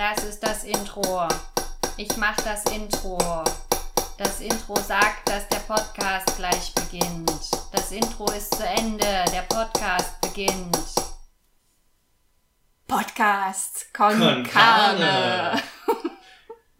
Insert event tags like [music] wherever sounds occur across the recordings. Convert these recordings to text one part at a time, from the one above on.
Das ist das Intro. Ich mach das Intro. Das Intro sagt, dass der Podcast gleich beginnt. Das Intro ist zu Ende. Der Podcast beginnt. Podcast. Carne.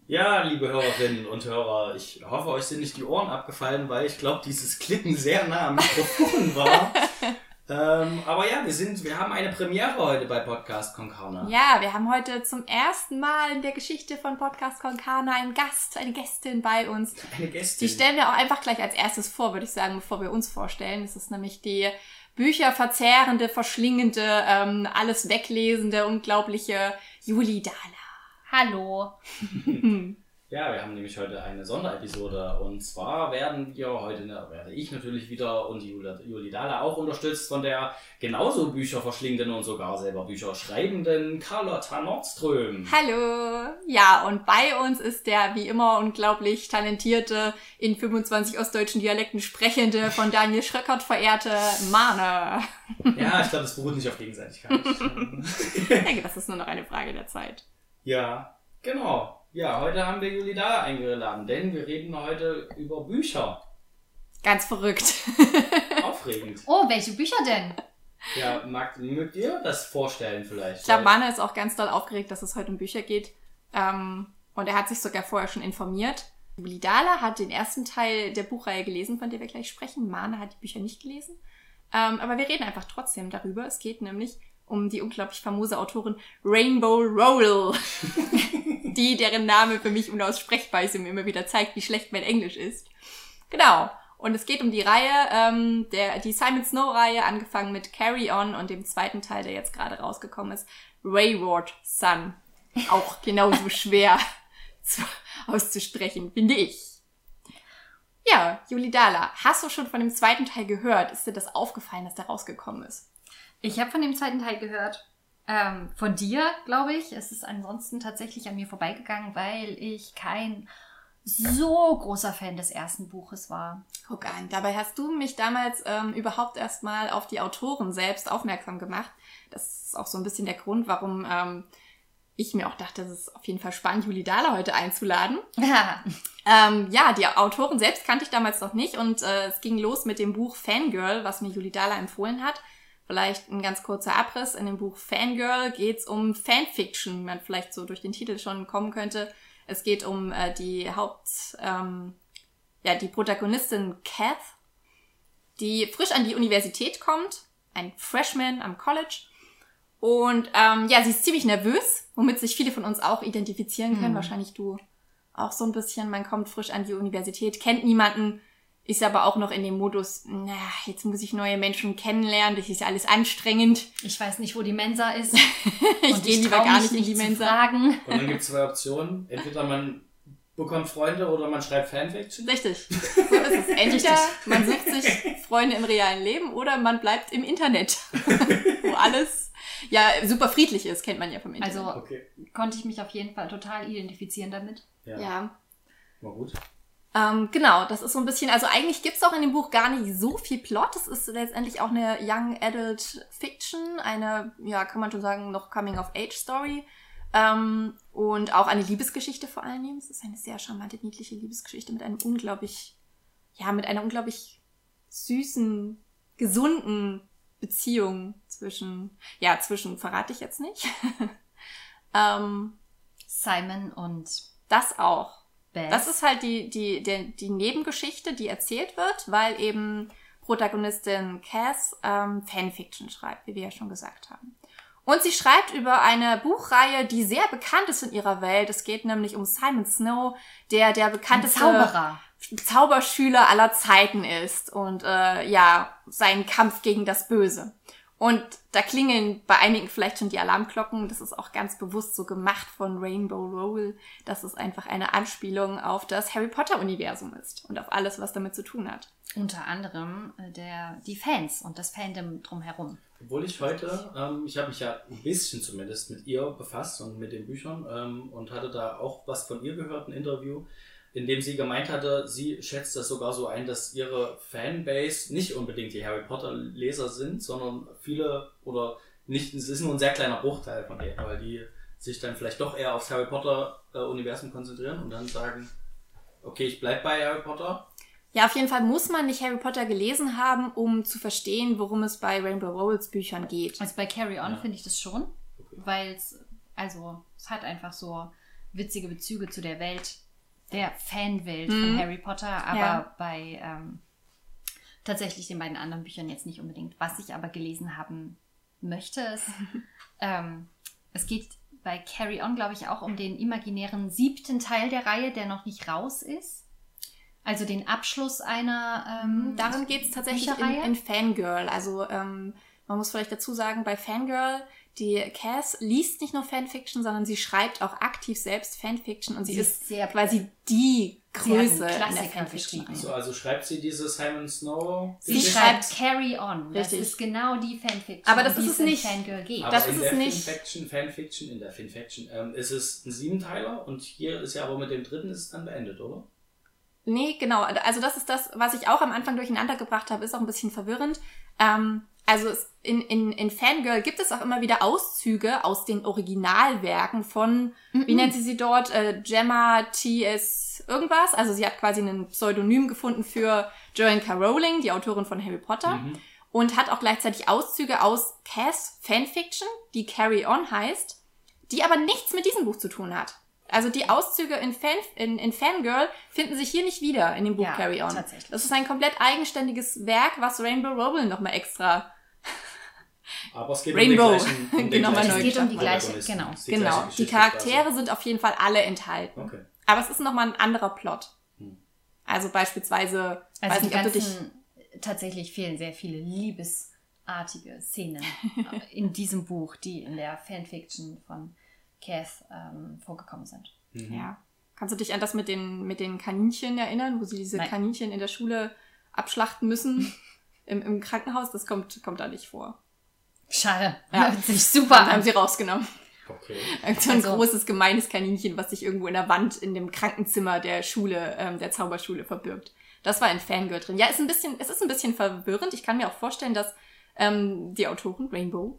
Ja, liebe Hörerinnen und Hörer, ich hoffe, euch sind nicht die Ohren abgefallen, weil ich glaube, dieses Klicken sehr nah am Mikrofon war. [laughs] ähm, aber ja, wir sind, wir haben eine Premiere heute bei Podcast Concarne. Ja, wir haben heute zum ersten Mal in der Geschichte von Podcast con Carne einen Gast, eine Gästin bei uns. Eine Gästin. Die stellen wir auch einfach gleich als erstes vor, würde ich sagen, bevor wir uns vorstellen. Das ist nämlich die bücherverzehrende, verschlingende, ähm, alles weglesende, unglaubliche Juli Dahler. Hallo. [laughs] [laughs] Ja, wir haben nämlich heute eine Sonderepisode und zwar werden wir heute, werde ich natürlich wieder und die Juli, Dahler auch unterstützt von der genauso Bücher verschlingenden und sogar selber Bücher schreibenden Carlotta Nordström. Hallo! Ja, und bei uns ist der wie immer unglaublich talentierte, in 25 ostdeutschen Dialekten sprechende, von Daniel Schröckert verehrte Mane. Ja, ich glaube, das beruht nicht auf Gegenseitigkeit. [laughs] Ich denke, das ist nur noch eine Frage der Zeit. Ja, genau. Ja, heute haben wir Juli Dahler eingeladen, denn wir reden heute über Bücher. Ganz verrückt. [laughs] Aufregend. Oh, welche Bücher denn? Ja, mag, mögt ihr das vorstellen vielleicht? Ich glaube, Mane ist auch ganz doll aufgeregt, dass es heute um Bücher geht. Ähm, und er hat sich sogar vorher schon informiert. Juli Dahler hat den ersten Teil der Buchreihe gelesen, von der wir gleich sprechen. Mane hat die Bücher nicht gelesen. Ähm, aber wir reden einfach trotzdem darüber. Es geht nämlich um die unglaublich famose Autorin Rainbow Rowell, [laughs] die deren Name für mich unaussprechbar ist und mir immer wieder zeigt, wie schlecht mein Englisch ist. Genau. Und es geht um die Reihe, ähm, der, die Simon Snow-Reihe, angefangen mit Carry On und dem zweiten Teil, der jetzt gerade rausgekommen ist, Wayward Sun. Auch genauso [laughs] schwer zu, auszusprechen, finde ich. Ja, Juli Dahler, hast du schon von dem zweiten Teil gehört? Ist dir das aufgefallen, dass der rausgekommen ist? Ich habe von dem zweiten Teil gehört. Ähm, von dir, glaube ich. Es ist ansonsten tatsächlich an mir vorbeigegangen, weil ich kein so großer Fan des ersten Buches war. Guck an, dabei hast du mich damals ähm, überhaupt erstmal auf die Autoren selbst aufmerksam gemacht. Das ist auch so ein bisschen der Grund, warum ähm, ich mir auch dachte, es ist auf jeden Fall spannend, Juli Dahler heute einzuladen. Ja. [laughs] Ähm, ja, die Autoren selbst kannte ich damals noch nicht und äh, es ging los mit dem Buch Fangirl, was mir Juli Dahler empfohlen hat. Vielleicht ein ganz kurzer Abriss. In dem Buch Fangirl geht's um Fanfiction, wie man vielleicht so durch den Titel schon kommen könnte. Es geht um äh, die Haupt, ähm, ja, die Protagonistin Kath, die frisch an die Universität kommt, ein Freshman am College. Und ähm, ja, sie ist ziemlich nervös, womit sich viele von uns auch identifizieren können. Mhm. Wahrscheinlich du auch so ein bisschen. Man kommt frisch an die Universität, kennt niemanden, ist aber auch noch in dem Modus, na, jetzt muss ich neue Menschen kennenlernen, das ist ja alles anstrengend. Ich weiß nicht, wo die Mensa ist. [laughs] Ich Und gehe lieber gar nicht in die Mensa. Fragen. Und dann gibt es zwei Optionen. Entweder man bekommt Freunde oder man schreibt Fanfiction. Richtig. [laughs] So ist es. Entweder man sucht sich Freunde im realen Leben oder man bleibt im Internet, [laughs] wo alles ja super friedlich ist, kennt man ja vom Internet. Also Okay. konnte ich mich auf jeden Fall total identifizieren damit. Ja. ja. War gut. Ähm, genau, das ist so ein bisschen, also eigentlich gibt's auch in dem Buch gar nicht so viel Plot. Es ist letztendlich auch eine Young Adult Fiction, eine, ja, kann man schon sagen, noch Coming-of-Age-Story. Ähm, und auch eine Liebesgeschichte vor allen Dingen. Es ist eine sehr charmante, niedliche Liebesgeschichte mit einem unglaublich, ja, mit einer unglaublich süßen, gesunden Beziehung zwischen, ja, zwischen verrate ich jetzt nicht. [laughs] ähm, Simon und das auch. Beth. Das ist halt die, die, die, die Nebengeschichte, die erzählt wird, weil eben Protagonistin Cass ähm, Fanfiction schreibt, wie wir ja schon gesagt haben. Und sie schreibt über eine Buchreihe, die sehr bekannt ist in ihrer Welt. Es geht nämlich um Simon Snow, der der ein bekannteste Zauberer. Zauberschüler aller Zeiten ist und äh, ja, seinen Kampf gegen das Böse. Und da klingeln bei einigen vielleicht schon die Alarmglocken. Das ist auch ganz bewusst so gemacht von Rainbow Rowell, dass es einfach eine Anspielung auf das Harry Potter-Universum ist und auf alles, was damit zu tun hat. Unter anderem äh, der, die Fans und das Fandom drumherum. Obwohl ich heute, ähm, ich habe mich ja ein bisschen zumindest mit ihr befasst und mit den Büchern ähm, und hatte da auch was von ihr gehört, ein Interview, in dem sie gemeint hatte, sie schätzt das sogar so ein, dass ihre Fanbase nicht unbedingt die Harry Potter Leser sind, sondern viele oder nicht, es ist nur ein sehr kleiner Bruchteil von denen, weil die sich dann vielleicht doch eher aufs Harry Potter-Universum konzentrieren und dann sagen, okay, ich bleib bei Harry Potter. Ja, auf jeden Fall muss man nicht Harry Potter gelesen haben, um zu verstehen, worum es bei Rainbow Rowells Büchern geht. Also bei Carry On Ja. finde ich das schon, Okay. weil es, also, es hat einfach so witzige Bezüge zu der Welt, der Fanwelt von Harry Potter, aber Ja. bei ähm, tatsächlich den beiden anderen Büchern jetzt nicht unbedingt. Was ich aber gelesen haben möchte, ist, [laughs] ähm, es geht bei Carry On, glaube ich, auch um den imaginären siebten Teil der Reihe, der noch nicht raus ist. Also den Abschluss einer ähm, Darin geht es tatsächlich in, in Fangirl. Also ähm, man muss vielleicht dazu sagen, bei Fangirl, die Cass liest nicht nur Fanfiction, sondern sie schreibt auch aktiv selbst Fanfiction und sie, Sie ist sehr- quasi die Größe in der Fanfiction. geschrieben. So, also schreibt sie diese Simon Snow. Sie Sie schreibt Carry On. Das Richtig. ist genau die Fanfiction, Aber das die ist es in nicht. Fangirl geht. Aber Das in ist der es nicht. Fanfiction, Fanfiction, in der Fanfiction ähm, ist es ein Siebenteiler und hier ist ja aber mit dem dritten ist es dann beendet, oder? Nee, genau. Also das ist das, was ich auch am Anfang durcheinander gebracht habe, ist auch ein bisschen verwirrend. Ähm, also in, in, in Fangirl gibt es auch immer wieder Auszüge aus den Originalwerken von, wie nennt sie sie dort, äh, Gemma T.S. irgendwas. Also sie hat quasi ein Pseudonym gefunden für Joanne K. Rowling, die Autorin von Harry Potter. Mhm. Und hat auch gleichzeitig Auszüge aus Cass Fanfiction, die Carry On heißt, die aber nichts mit diesem Buch zu tun hat. Also die Auszüge in, Fan, in, in Fangirl finden sich hier nicht wieder in dem Buch Ja, Carry On. tatsächlich. Das ist ein komplett eigenständiges Werk, was Rainbow Rowell nochmal extra. [laughs] Aber es geht Rainbow. um den gleichen, um den Genau, mal gleichen neu Es geht um die gleiche- genau. Die genau. gleiche Die Geschichte Charaktere sind auf jeden Fall alle enthalten. quasi. Okay. Aber es ist nochmal ein anderer Plot. Hm. Also beispielsweise, Also weiß die nicht, ob du dich. ganzen, tatsächlich fehlen sehr viele liebesartige Szenen [laughs] in diesem Buch, die in der Fanfiction von Cass ähm, vorgekommen sind. Mhm. Ja. Kannst du dich an das mit den, mit den Kaninchen erinnern, wo sie diese Nein. Kaninchen in der Schule abschlachten müssen? [laughs] Im, Im Krankenhaus, das kommt, kommt da nicht vor. Schade. Ja. Hört sich super Dann haben sie rausgenommen. Okay. So ein Also- großes, gemeines Kaninchen, was sich irgendwo in der Wand in dem Krankenzimmer der Schule, ähm, der Zauberschule verbirgt. Das war in Fangirl drin. Ja, ist ein bisschen, es ist ein bisschen verwirrend. Ich kann mir auch vorstellen, dass ähm, die Autorin Rainbow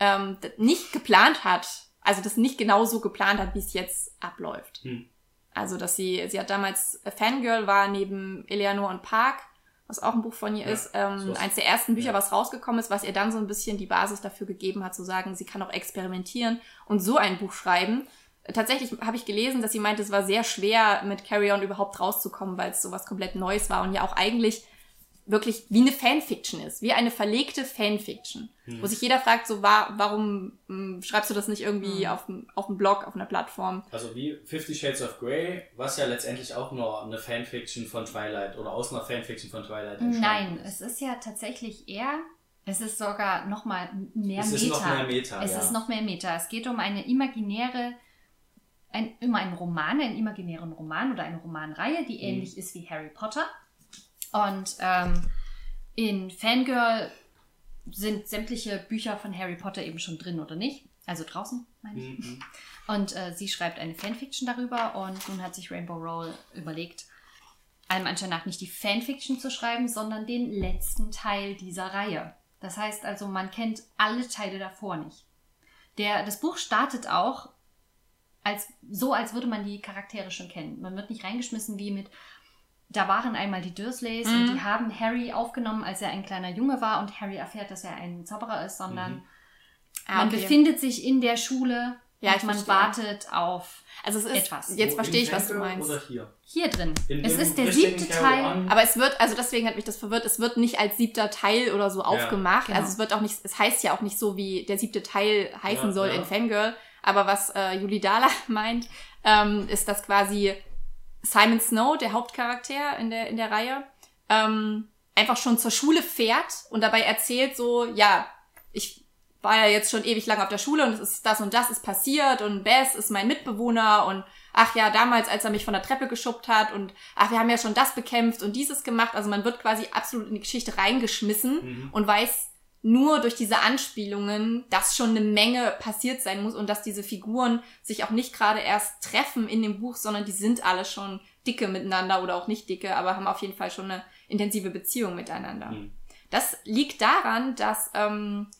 ähm, nicht geplant hat, also das nicht genau so geplant hat, wie es jetzt abläuft. Hm. Also, dass sie, sie hat damals äh, Fangirl war neben Eleanor und Park, was auch ein Buch von ihr Ja, ist, ähm, sowas. eins der ersten Bücher, Ja. was rausgekommen ist, was ihr dann so ein bisschen die Basis dafür gegeben hat, zu sagen, sie kann auch experimentieren und so ein Buch schreiben. Tatsächlich habe ich gelesen, dass sie meinte, es war sehr schwer, mit Carry On überhaupt rauszukommen, weil es sowas komplett Neues war und ja auch eigentlich wirklich wie eine Fanfiction ist, wie eine verlegte Fanfiction, Hm. wo sich jeder fragt, so war, warum mh, schreibst du das nicht irgendwie Hm. auf, dem- auf Blog, auf einer Plattform? Also wie Fifty Shades of Grey, was ja letztendlich auch nur eine Fanfiction von Twilight oder aus einer Fanfiction von Twilight entstanden Nein, ist. es ist ja tatsächlich eher, es ist sogar noch mal mehr Es Meta. ist noch mehr Meta, Es ja. ist noch mehr Meta. Es geht um eine imaginäre, ein, immer einen Roman, einen imaginären Roman oder eine Romanreihe, die ähnlich ist wie Harry Potter. Und ähm, in Fangirl sind sämtliche Bücher von Harry Potter eben schon drin oder nicht. Also draußen, meine ich. Mhm. Und äh, sie schreibt eine Fanfiction darüber und nun hat sich Rainbow Roll überlegt, allem Anschein nach nicht die Fanfiction zu schreiben, sondern den letzten Teil dieser Reihe. Das heißt also, man kennt alle Teile davor nicht. Der, das Buch startet auch als, so, als würde man die Charaktere schon kennen. Man wird nicht reingeschmissen wie mit, da waren einmal die Dursleys und Mhm. die haben Harry aufgenommen, als er ein kleiner Junge war und Harry erfährt, dass er ein Zauberer ist, sondern Mhm. Ah, man okay. befindet sich in der Schule Ja, und man verstehe. wartet auf Also es ist, Etwas. jetzt Wo, verstehe ich, was du meinst. Oder hier? hier drin. In es ist der siebte Teil. On? Aber es wird, also deswegen hat mich das verwirrt, es wird nicht als siebter Teil oder so aufgemacht. genau. Also es wird auch nicht, es heißt ja auch nicht so, wie der siebte Teil heißen Ja, soll ja. in Fangirl. Aber was äh, Julie Dahler [laughs] meint, ähm, ist, dass quasi Simon Snow, der Hauptcharakter in der, in der Reihe, ähm, einfach schon zur Schule fährt und dabei erzählt so, ja, ich war ja jetzt schon ewig lang auf der Schule und es ist das und das ist passiert und Bess ist mein Mitbewohner und ach ja, damals, als er mich von der Treppe geschubbt hat und ach, wir haben ja schon das bekämpft und dieses gemacht. Also man wird quasi absolut in die Geschichte reingeschmissen Mhm. und weiß nur durch diese Anspielungen, dass schon eine Menge passiert sein muss und dass diese Figuren sich auch nicht gerade erst treffen in dem Buch, sondern die sind alle schon dicke miteinander oder auch nicht dicke, aber haben auf jeden Fall schon eine intensive Beziehung miteinander. Mhm. Das liegt daran, dass ähm,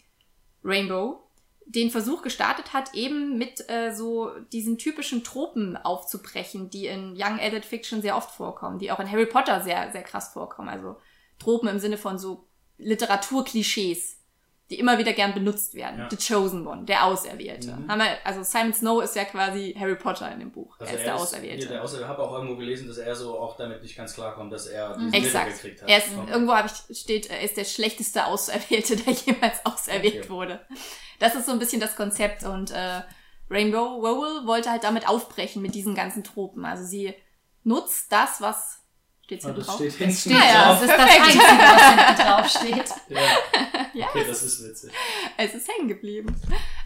Rainbow den Versuch gestartet hat, eben mit äh, so diesen typischen Tropen aufzubrechen, die in Young Adult Fiction sehr oft vorkommen, die auch in Harry Potter sehr, sehr krass vorkommen. Also Tropen im Sinne von so Literaturklischees die immer wieder gern benutzt werden. Ja. The Chosen One, der Auserwählte. Mhm. Haben wir, also Simon Snow ist ja quasi Harry Potter in dem Buch. Also er ist der Hier, Auserwählte. der Auserwählte. Ich habe auch irgendwo gelesen, dass er so auch damit nicht ganz klarkommt, dass er diesen Exakt. Gekriegt hat. Er ist, Okay. Irgendwo habe ich steht, er ist der schlechteste Auserwählte, der [laughs] jemals auserwählt Okay. wurde. Das ist so ein bisschen das Konzept und äh, Rainbow Rowell wollte halt damit aufbrechen mit diesen ganzen Tropen. Also sie nutzt das, was steht's hier Und das drauf? steht hinten Steht Ja, ja, ja, das ist das. Einzige, was hinten drauf steht. [laughs] Ja. Ja, Okay, das ist witzig. Es ist hängen geblieben.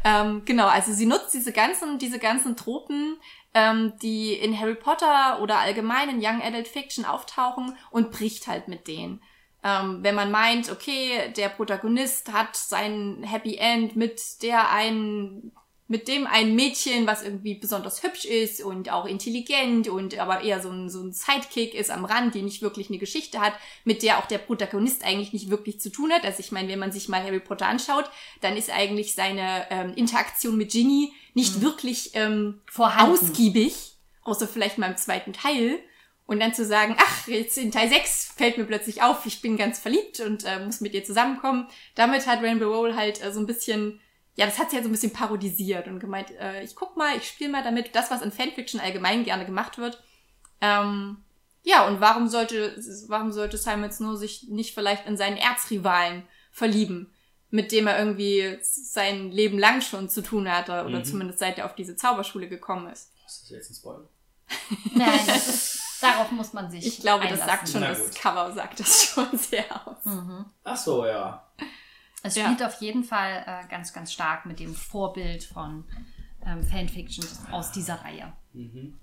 Ähm, genau, also sie nutzt diese ganzen, diese ganzen Tropen, ähm, die in Harry Potter oder allgemein in Young Adult Fiction auftauchen und bricht halt mit denen. Ähm, wenn man meint, okay, der Protagonist hat sein Happy End mit der einen, mit dem ein Mädchen, was irgendwie besonders hübsch ist und auch intelligent und aber eher so ein, so ein Sidekick ist am Rand, die nicht wirklich eine Geschichte hat, mit der auch der Protagonist eigentlich nicht wirklich zu tun hat. Also ich meine, wenn man sich mal Harry Potter anschaut, dann ist eigentlich seine ähm, Interaktion mit Ginny nicht wirklich ähm, Vorhanden. ausgiebig, außer vielleicht mal im zweiten Teil. Und dann zu sagen, ach, jetzt in Teil 6 fällt mir plötzlich auf, ich bin ganz verliebt und äh, muss mit ihr zusammenkommen. Damit hat Rainbow Roll halt äh, so ein bisschen, ja, das hat sie ja so ein bisschen parodisiert und gemeint, äh, ich guck mal, ich spiele mal damit, das, was in Fanfiction allgemein gerne gemacht wird. Ähm, ja, und warum sollte, warum sollte Simon Snow sich nicht vielleicht in seinen Erzrivalen verlieben, mit dem er irgendwie sein Leben lang schon zu tun hatte, oder Mhm. zumindest seit er auf diese Zauberschule gekommen ist. Ist das jetzt ein Spoiler? [laughs] Nein, das ist, darauf muss man sich Ich glaube, das einlassen. sagt schon, das. Cover sagt das schon sehr aus. Mhm. Ach so, ja. Es Ja. spielt auf jeden Fall äh, ganz, ganz stark mit dem Vorbild von ähm, Fanfiction aus dieser Reihe. Mhm.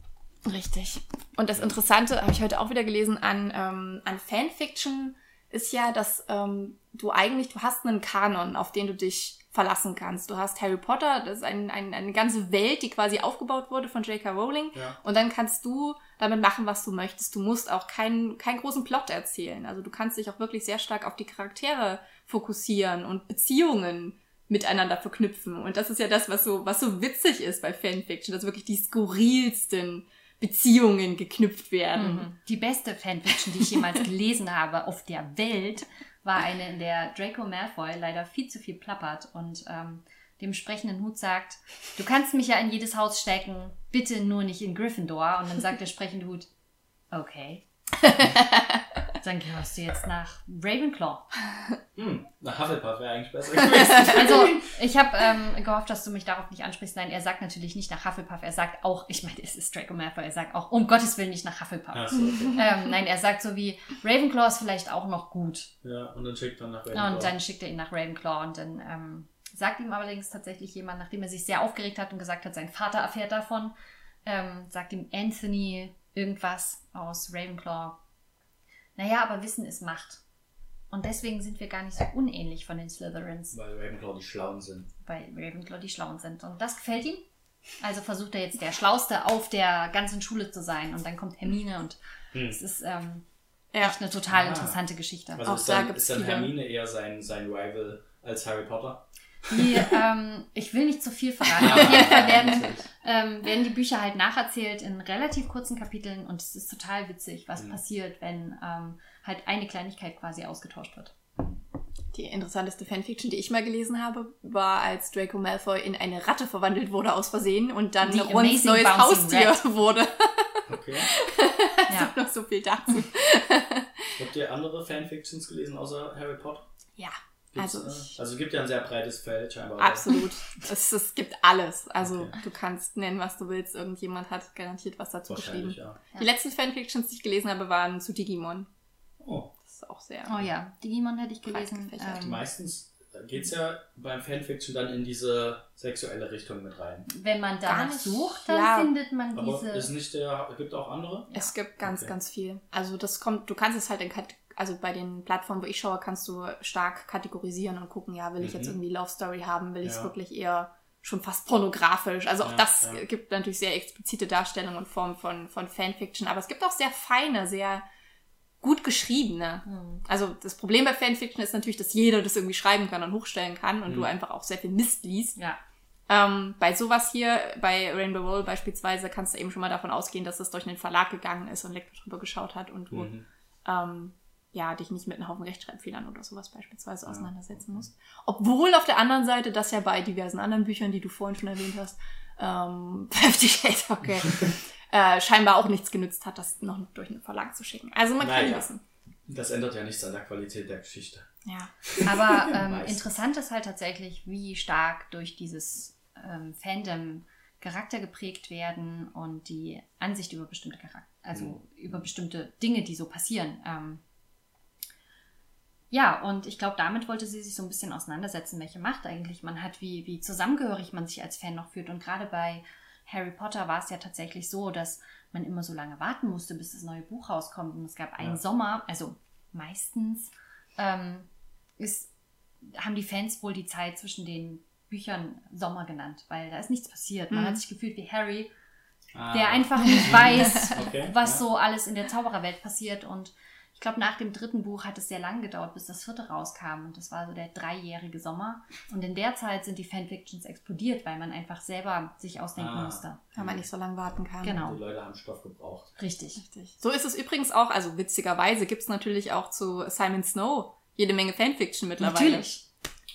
Richtig. Und das Interessante, habe ich heute auch wieder gelesen, an, ähm, an Fanfiction ist ja, dass ähm, du eigentlich, du hast einen Kanon, auf den du dich verlassen kannst. Du hast Harry Potter, das ist ein, ein, eine ganze Welt, die quasi aufgebaut wurde von J.K. Rowling. Ja. Und dann kannst du damit machen, was du möchtest. Du musst auch keinen, keinen großen Plot erzählen. Also du kannst dich auch wirklich sehr stark auf die Charaktere fokussieren und Beziehungen miteinander verknüpfen. Und das ist ja das, was so, was so witzig ist bei Fanfiction, dass wirklich die skurrilsten Beziehungen geknüpft werden. Mhm. Die beste Fanfiction, die ich jemals [laughs] gelesen habe auf der Welt, war eine, in der Draco Malfoy leider viel zu viel plappert und ähm, dem sprechenden Hut sagt, du kannst mich ja in jedes Haus stecken, bitte nur nicht in Gryffindor. Und dann sagt der [laughs] sprechende Hut, okay. [laughs] dann gehörst du jetzt nach Ravenclaw. Hm, nach Hufflepuff wäre eigentlich besser [laughs] gewesen. Also, ich habe ähm, gehofft, dass du mich darauf nicht ansprichst. Nein, er sagt natürlich nicht nach Hufflepuff. Er sagt auch, ich meine, es ist Draco Malfoy, er sagt auch, um Gottes Willen nicht nach Hufflepuff. So, okay. Ähm, nein, er sagt so wie, Ravenclaw ist vielleicht auch noch gut. Ja, und dann schickt man nach Ravenclaw. Und dann schickt er ihn nach Ravenclaw und dann ähm, sagt ihm allerdings tatsächlich jemand, nachdem er sich sehr aufgeregt hat und gesagt hat, sein Vater erfährt davon, ähm, sagt ihm Anthony irgendwas aus Ravenclaw. Naja, aber Wissen ist Macht. Und deswegen sind wir gar nicht so unähnlich von den Slytherins, Weil Ravenclaw die Schlauen sind. weil Ravenclaw die Schlauen sind. Und das gefällt ihm. Also versucht er jetzt der Schlauste auf der ganzen Schule zu sein. Und dann kommt Hermine und Hm. es ist ähm, Ja. echt eine total Ah. interessante Geschichte. Also Auch ist da dann, gibt's ist dann. Hermine eher sein, sein Rival als Harry Potter? Die, ähm, ich will nicht zu viel verraten. Auf jeden Fall werden, ähm, werden die Bücher halt nacherzählt in relativ kurzen Kapiteln und es ist total witzig, was Mhm. passiert, wenn ähm, halt eine Kleinigkeit quasi ausgetauscht wird. Die interessanteste Fanfiction, die ich mal gelesen habe, war, als Draco Malfoy in eine Ratte verwandelt wurde aus Versehen und dann Die Rons Amazing neues Bouncing Haustier Rat. [laughs] wurde. Okay. [laughs] Ja. Noch so viel dazu. Habt ihr andere Fanfictions gelesen außer Harry Potter? Ja, also äh, ich, also es gibt ja ein sehr breites Feld scheinbar. absolut. es, es gibt alles. Also Okay. du kannst nennen, was du willst. Irgendjemand hat garantiert was dazu geschrieben. Ja. Ja. Die letzten Fanfictions, die ich gelesen habe, waren zu Digimon. Oh, Das ist auch sehr. Oh ja, Digimon hätte ich gelesen. Ähm, meistens geht es ja beim Fanfiction dann in diese sexuelle Richtung mit rein. wenn man danach nicht. sucht, dann Ja. findet man Aber diese. ist nicht der, gibt auch andere? Es gibt ganz, Okay. ganz viel. Also das kommt, du kannst es halt in Kat also bei den Plattformen, wo ich schaue, kannst du stark kategorisieren und gucken, ja, will ich Mhm. jetzt irgendwie Love Story haben, will ich es Ja. wirklich eher schon fast pornografisch. Also auch Ja, das ja. gibt natürlich sehr explizite Darstellungen und Formen von, von Fanfiction, aber es gibt auch sehr feine, sehr gut geschriebene. Hm. Also das Problem bei Fanfiction ist natürlich, dass jeder das irgendwie schreiben kann und hochstellen kann und Mhm. du einfach auch sehr viel Mist liest. Ja, Ähm, bei sowas hier, bei Rainbow Roll beispielsweise, kannst du eben schon mal davon ausgehen, dass es durch einen Verlag gegangen ist und Lektor drüber geschaut hat und du Mhm. ähm, ja, dich nicht mit einem Haufen Rechtschreibfehlern oder sowas beispielsweise auseinandersetzen musst. Obwohl auf der anderen Seite das ja bei diversen anderen Büchern, die du vorhin schon erwähnt hast, ähm, [laughs] Fifty Shades, okay, [laughs] äh, scheinbar auch nichts genützt hat, das noch durch einen Verlag zu schicken. Also man kann Naja. wissen. Das ändert ja nichts an der Qualität der Geschichte. Ja. [laughs] Aber ähm, interessant ist halt tatsächlich, wie stark durch dieses ähm, Fandom Charakter geprägt werden und die Ansicht über bestimmte Charakter, also Mhm. über bestimmte Dinge, die so passieren. Ähm, ja, und ich glaube, damit wollte sie sich so ein bisschen auseinandersetzen, welche Macht eigentlich man hat, wie, wie zusammengehörig man sich als Fan noch fühlt. Und gerade bei Harry Potter war es ja tatsächlich so, dass man immer so lange warten musste, bis das neue Buch rauskommt. Und es gab einen Ja. Sommer, also meistens ähm, ist, haben die Fans wohl die Zeit zwischen den Büchern Sommer genannt, weil da ist nichts passiert. Man Mhm. hat sich gefühlt wie Harry, Ah. der einfach [laughs] nicht weiß, Okay, was ja. so alles in der Zaubererwelt passiert. Und ich glaube, nach dem dritten Buch hat es sehr lang gedauert, bis das vierte rauskam. Und das war so der dreijährige Sommer. Und in der Zeit sind die Fanfictions explodiert, weil man einfach selber sich ausdenken Ah. musste. Weil man nicht so lange warten kann. Genau. Die Leute haben Stoff gebraucht. Richtig. Richtig. So ist es übrigens auch, also witzigerweise gibt es natürlich auch zu Simon Snow jede Menge Fanfiction mittlerweile. Natürlich.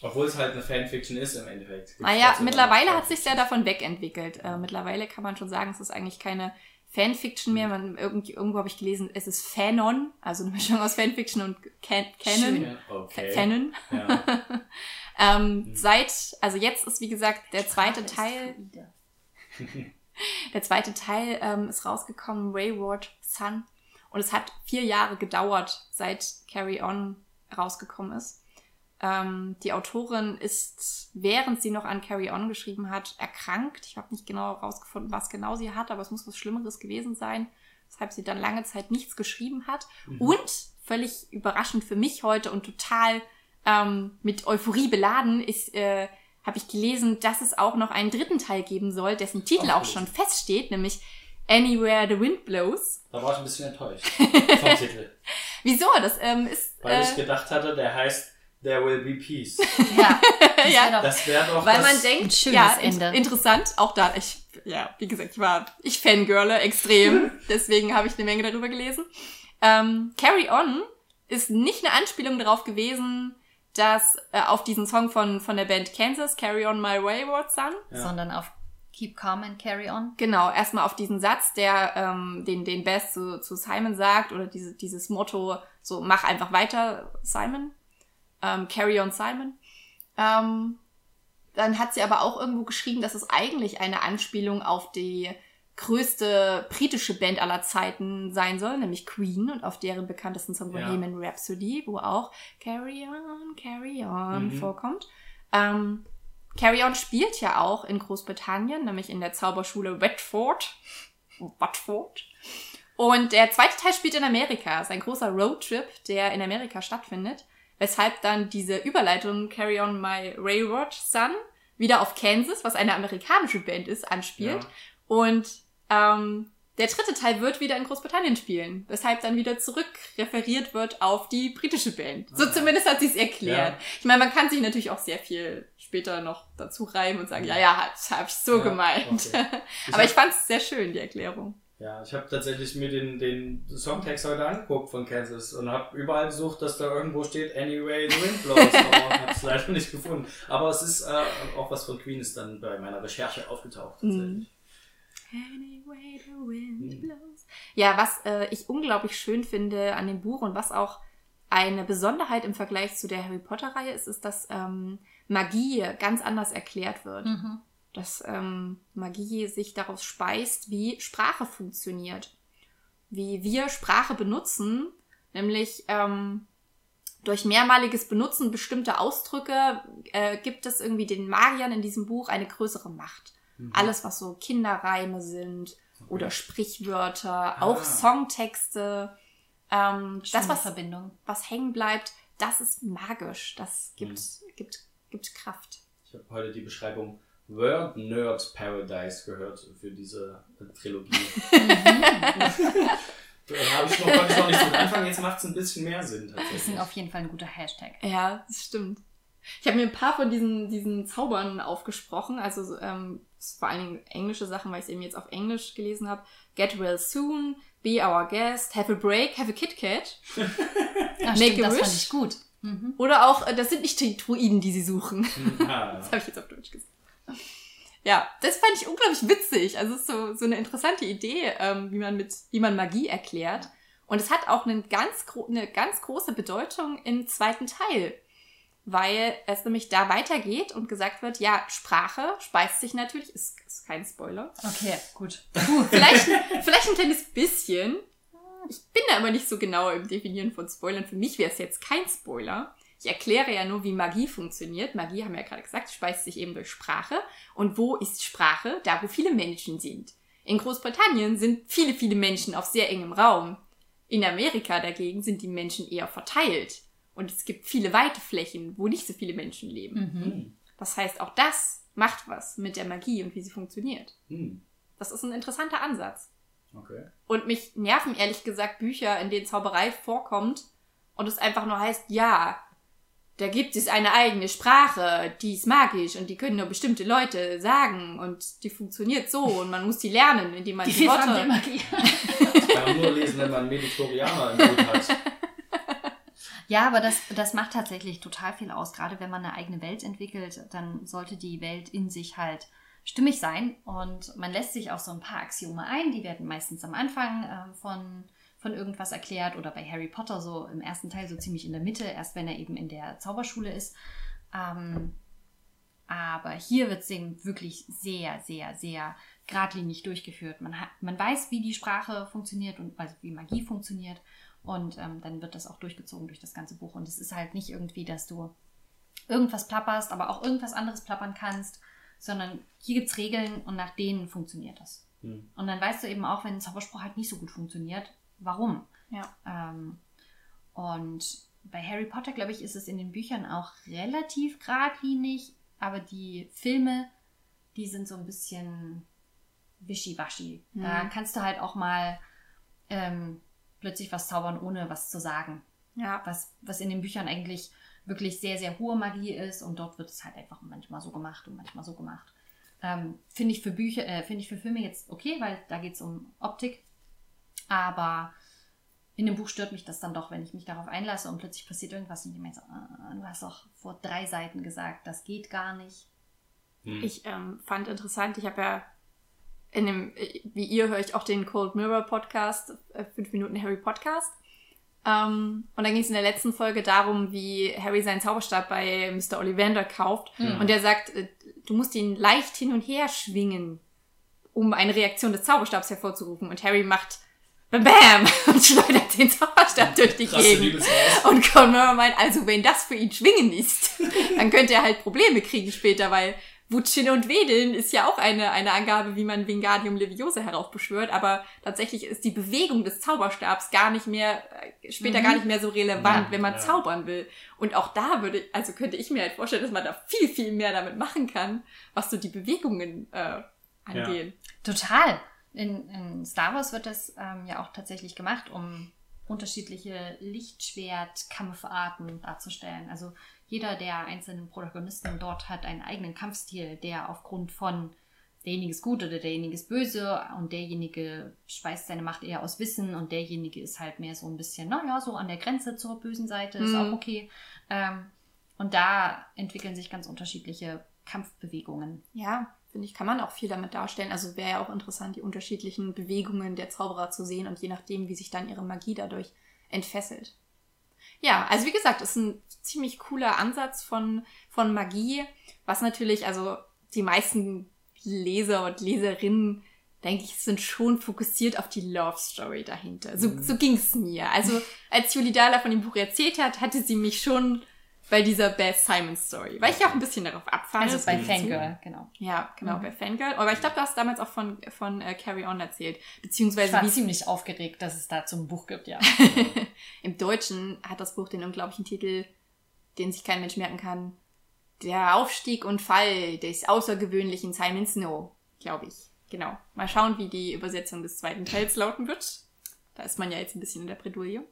Obwohl es halt eine Fanfiction ist im Endeffekt. Naja, mittlerweile hat sich ja davon wegentwickelt. Äh, mittlerweile kann man schon sagen, es ist eigentlich keine Fanfiction mehr. Man, irgendwie, irgendwo habe ich gelesen, es ist Fanon, also eine Mischung aus Fanfiction und Can Canon. Okay. Fanon. Ja. [laughs] Ähm, Mhm. Seit, also jetzt ist wie gesagt der zweite Teil, [laughs] der zweite Teil ähm, ist rausgekommen, Wayward Sun. Und es hat vier Jahre gedauert, seit Carry On rausgekommen ist. Ähm, die Autorin ist, während sie noch an Carry On geschrieben hat, erkrankt. Ich habe nicht genau herausgefunden, was genau sie hat, aber es muss was Schlimmeres gewesen sein, weshalb sie dann lange Zeit nichts geschrieben hat. Mhm. Und völlig überraschend für mich heute und total ähm, mit Euphorie beladen ist, äh, habe ich gelesen, dass es auch noch einen dritten Teil geben soll, dessen Titel auch gut. schon feststeht, nämlich Anywhere the Wind Blows. Da war ich ein bisschen enttäuscht [laughs] vom Titel. Wieso? Das ähm, ist Weil ich äh, gedacht hatte, der heißt There Will Be Peace. [laughs] Ja, das Ja, wär doch Das wäre doch weil das, man ein denkt, schönes ja, in, Ende. interessant, auch da, ich, ja, wie gesagt, ich war, ich fangirle extrem, [laughs] deswegen habe ich eine Menge darüber gelesen. Ähm, Carry On ist nicht eine Anspielung darauf gewesen, dass äh, auf diesen Song von, von der Band Kansas, Carry On My Wayward Son, Ja. sondern auf Keep Calm and Carry On. Genau, erstmal auf diesen Satz, der ähm, den, den Bess zu, zu Simon sagt, oder diese, dieses Motto, so mach einfach weiter, Simon. Ähm, carry on Simon. Ähm, dann hat sie aber auch irgendwo geschrieben, dass es eigentlich eine Anspielung auf die größte britische Band aller Zeiten sein soll, nämlich Queen und auf deren bekanntesten Song Ja. Bohemian Rhapsody, wo auch Carry on, Carry on Mhm. vorkommt. Ähm, Carry On spielt ja auch in Großbritannien, nämlich in der Zauberschule Watford. Watford. Und der zweite Teil spielt in Amerika. Es ist ein großer Roadtrip, der in Amerika stattfindet. Weshalb dann diese Überleitung Carry On My Wayward Son wieder auf Kansas, was eine amerikanische Band ist, anspielt. Ja. Und ähm, der dritte Teil wird wieder in Großbritannien spielen, weshalb dann wieder zurück referiert wird auf die britische Band. So Ah. zumindest hat sie es erklärt. Ja. Ich meine, man kann sich natürlich auch sehr viel später noch dazu reimen und sagen, ja, ja, das habe ich so Ja, gemeint. okay. [laughs] Ich Aber hab- ich fand es sehr schön, die Erklärung. Ja, ich habe tatsächlich mir den, den Songtext heute angeguckt von Kansas und habe überall gesucht, dass da irgendwo steht Anyway the Wind Blows, [laughs] aber habe es leider nicht gefunden. Aber es ist äh, auch was von Queen ist dann bei meiner Recherche aufgetaucht. Tatsächlich. Anyway, the wind Hm. blows. Ja, was äh, ich unglaublich schön finde an dem Buch und was auch eine Besonderheit im Vergleich zu der Harry Potter-Reihe ist, ist, dass ähm, Magie ganz anders erklärt wird. Mhm. Dass ähm, Magie sich daraus speist, wie Sprache funktioniert. Wie wir Sprache benutzen, nämlich ähm, durch mehrmaliges Benutzen bestimmter Ausdrücke äh, gibt es irgendwie den Magiern in diesem Buch eine größere Macht. Mhm. Alles, was so Kinderreime sind oder Sprichwörter, auch Ah. Songtexte. Ähm, das, was, Verbindung. was hängen bleibt, das ist magisch. Das gibt, gibt, gibt Kraft. Ich habe heute die Beschreibung Word Nerd Paradise gehört für diese Trilogie. [laughs] da habe ich noch, konnte ich noch nicht mit anfangen, jetzt macht es ein bisschen mehr Sinn Das ist tatsächlich. auf jeden Fall ein guter Hashtag. Ja, das stimmt. Ich habe mir ein paar von diesen, diesen Zaubern aufgesprochen, also ähm, vor allen Dingen englische Sachen, weil ich es eben jetzt auf Englisch gelesen habe. Get well soon, be our guest, have a break, have a Kit Kat. [laughs] Ach, Make stimmt, a das wish. fand ich gut. Mhm. Oder auch, äh, das sind nicht die Druiden, die sie suchen. Ah, [laughs] Das habe ich jetzt auf Deutsch gesagt. Ja, das fand ich unglaublich witzig. Also es ist so, so eine interessante Idee, ähm, wie man mit, wie man Magie erklärt. Und es hat auch einen ganz eine ganz große Bedeutung im zweiten Teil. Weil es nämlich da weitergeht und gesagt wird, ja, Sprache speist sich natürlich, ist, ist kein Spoiler. Okay, gut. Vielleicht, vielleicht ein kleines bisschen. Ich bin da immer nicht so genau im Definieren von Spoilern. Für mich wäre es jetzt kein Spoiler. Ich erkläre ja nur, wie Magie funktioniert. Magie, haben wir ja gerade gesagt, speist sich eben durch Sprache. Und wo ist Sprache? Da, wo viele Menschen sind. In Großbritannien sind viele, viele Menschen auf sehr engem Raum. In Amerika dagegen sind die Menschen eher verteilt. Und es gibt viele weite Flächen, wo nicht so viele Menschen leben. Mhm. Hm. Das heißt, auch das macht was mit der Magie und wie sie funktioniert. Hm. Das ist ein interessanter Ansatz. Okay. Und mich nerven ehrlich gesagt Bücher, in denen Zauberei vorkommt und es einfach nur heißt, ja, da gibt es eine eigene Sprache, die ist magisch und die können nur bestimmte Leute sagen und die funktioniert so und man muss die lernen, indem man Die die, Vielfalt der Worte... Magie. [laughs] Kann man nur lesen, wenn man Meditorianer im Blut hat. Ja, aber das, das macht tatsächlich total viel aus. Gerade wenn man eine eigene Welt entwickelt, dann sollte die Welt in sich halt stimmig sein. Und man lässt sich auch so ein paar Axiome ein. Die werden meistens am Anfang äh, von, von irgendwas erklärt oder bei Harry Potter so im ersten Teil so ziemlich in der Mitte, erst wenn er eben in der Zauberschule ist. Ähm, aber hier wird es eben wirklich sehr, sehr, sehr geradlinig durchgeführt. Man, hat, man weiß, wie die Sprache funktioniert und also wie Magie funktioniert. Und ähm, dann wird das auch durchgezogen durch das ganze Buch. Und es ist halt nicht irgendwie, dass du irgendwas plapperst, aber auch irgendwas anderes plappern kannst, sondern hier gibt es Regeln und nach denen funktioniert das. Hm. Und dann weißt du eben auch, wenn ein Zauberspruch halt nicht so gut funktioniert, warum. Ja. Ähm, und bei Harry Potter, glaube ich, ist es in den Büchern auch relativ geradlinig, aber die Filme, die sind so ein bisschen wischiwaschi. Da Mhm. kannst du halt auch mal ähm, plötzlich was zaubern, ohne was zu sagen. Ja. Was, was in den Büchern eigentlich wirklich sehr, sehr hohe Magie ist und dort wird es halt einfach manchmal so gemacht und manchmal so gemacht. Ähm, finde ich für Bücher, äh, finde ich für Filme jetzt okay, weil da geht es um Optik. Aber in dem Buch stört mich das dann doch, wenn ich mich darauf einlasse und plötzlich passiert irgendwas und ich meine so, ah, du hast doch vor drei Seiten gesagt, das geht gar nicht. Hm. Ich ähm, fand interessant, ich habe ja in dem, äh, wie ihr höre ich auch den Cold Mirror Podcast, äh, 5 Minuten Harry Podcast. Ähm, und dann ging es in der letzten Folge darum, wie Harry seinen Zauberstab bei Mr. Ollivander kauft. Mhm. Und der sagt, äh, du musst ihn leicht hin und her schwingen, um eine Reaktion des Zauberstabs hervorzurufen. Und Harry macht Bam Bam [laughs] und schleudert den Zauberstab durch die Krasse Gegend. Und Mirror meint, also wenn das für ihn Schwingen ist, [laughs] dann könnte er halt Probleme kriegen später, weil Wutschen und Wedeln ist ja auch eine, eine Angabe, wie man Wingardium Leviosa heraufbeschwört, aber tatsächlich ist die Bewegung des Zauberstabs gar nicht mehr, äh, später Mhm. gar nicht mehr so relevant, Ja, wenn man ja. zaubern will. Und auch da würde, also könnte ich mir halt vorstellen, dass man da viel, viel mehr damit machen kann, was so die Bewegungen äh, angehen. Total. In, in Star Wars wird das ähm, ja auch tatsächlich gemacht, um unterschiedliche Lichtschwert-Kampfarten darzustellen. Also jeder der einzelnen Protagonisten dort hat einen eigenen Kampfstil, der aufgrund von derjenige ist gut oder derjenige ist böse und derjenige speist seine Macht eher aus Wissen und derjenige ist halt mehr so ein bisschen, naja, so an der Grenze zur bösen Seite, ist Mhm. auch okay. Ähm, und da entwickeln sich ganz unterschiedliche Kampfbewegungen. Ja, finde ich, kann man auch viel damit darstellen. Also wäre ja auch interessant, die unterschiedlichen Bewegungen der Zauberer zu sehen und je nachdem, wie sich dann ihre Magie dadurch entfesselt. Ja, also wie gesagt, ist ein ziemlich cooler Ansatz von, von Magie, was natürlich, also die meisten Leser und Leserinnen, denke ich, sind schon fokussiert auf die Love Story dahinter. So, Mhm. so ging's mir. Also als Julie Dahler von dem Buch erzählt hat, hatte sie mich schon bei dieser Beth Simon Story, weil ich auch ein bisschen darauf abfahre. Also bei ich zu. Fangirl, genau. Ja, genau, Mhm. bei Fangirl. Aber ich glaube, du hast damals auch von, von äh, Carry On erzählt. Ich Beziehungsweise war wie ziemlich aufgeregt, dass es dazu ein Buch gibt, ja. [laughs] im Deutschen hat das Buch den unglaublichen Titel, den sich kein Mensch merken kann. Der Aufstieg und Fall des außergewöhnlichen Simon Snow, glaube ich. Genau. Mal schauen, wie die Übersetzung des zweiten Teils lauten wird. Da ist man ja jetzt ein bisschen in der Bredouille.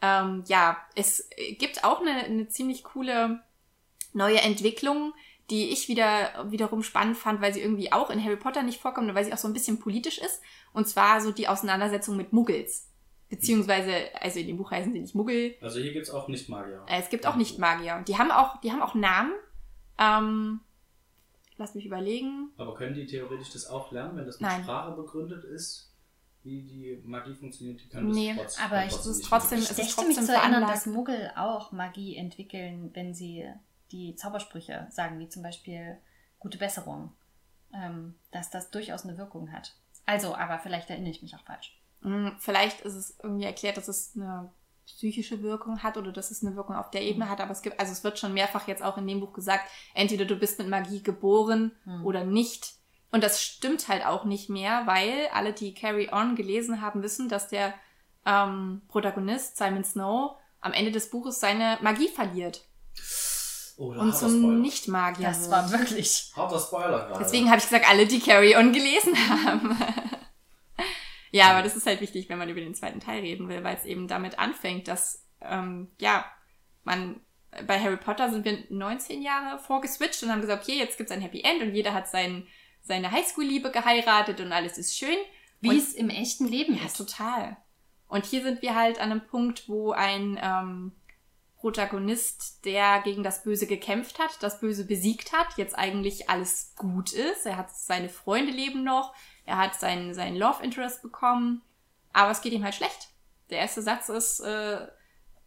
Ähm, ja, es gibt auch eine, eine ziemlich coole neue Entwicklungen, die ich wieder wiederum spannend fand, weil sie irgendwie auch in Harry Potter nicht vorkommt und weil sie auch so ein bisschen politisch ist. Und zwar so die Auseinandersetzung mit Muggels. Beziehungsweise, also in dem Buch heißen sie nicht Muggel. Also hier gibt's auch nicht Magier. Äh, Es gibt auch nicht Magier. Die haben auch, die haben auch Namen. Ähm, lass mich überlegen. Aber können die theoretisch das auch lernen, wenn das mit Nein. Sprache begründet ist, wie die Magie funktioniert? Die können Nee, das trotz, aber ich- trotzdem- wirklich. es Ich ist mich trotzdem zu erinnern, dass Muggel auch Magie entwickeln, wenn sie die Zaubersprüche sagen, wie zum Beispiel gute Besserung. Ähm, dass das durchaus eine Wirkung hat. Also, aber vielleicht erinnere ich mich auch falsch. Hm, Vielleicht ist es irgendwie erklärt, dass es eine psychische Wirkung hat oder dass es eine Wirkung auf der Ebene hat, aber es gibt, also es wird schon mehrfach jetzt auch in dem Buch gesagt, entweder du bist mit Magie geboren Hm. oder nicht. Und das stimmt halt auch nicht mehr, weil alle, die Carry On gelesen haben, wissen, dass der ähm, Protagonist Simon Snow am Ende des Buches seine Magie verliert Oh, und zum Spoiler. Nicht-Magier Das war wirklich. Harter Spoiler gerade. Deswegen habe ich gesagt, alle, die Carry On gelesen haben. [laughs] ja, aber das ist halt wichtig, wenn man über den zweiten Teil reden will, weil es eben damit anfängt, dass, ähm, ja, man, bei Harry Potter sind wir 19 Jahre vorgeswitcht und haben gesagt, okay, jetzt gibt's ein Happy End und jeder hat sein, seine Highschool-Liebe geheiratet und alles ist schön. Wie Und- es im echten Leben Ja, ist. total. Und hier sind wir halt an einem Punkt, wo ein ähm, Protagonist, der gegen das Böse gekämpft hat, das Böse besiegt hat, jetzt eigentlich alles gut ist. Er hat seine Freunde leben noch, er hat seinen, seinen Love Interest bekommen, aber es geht ihm halt schlecht. Der erste Satz ist, äh,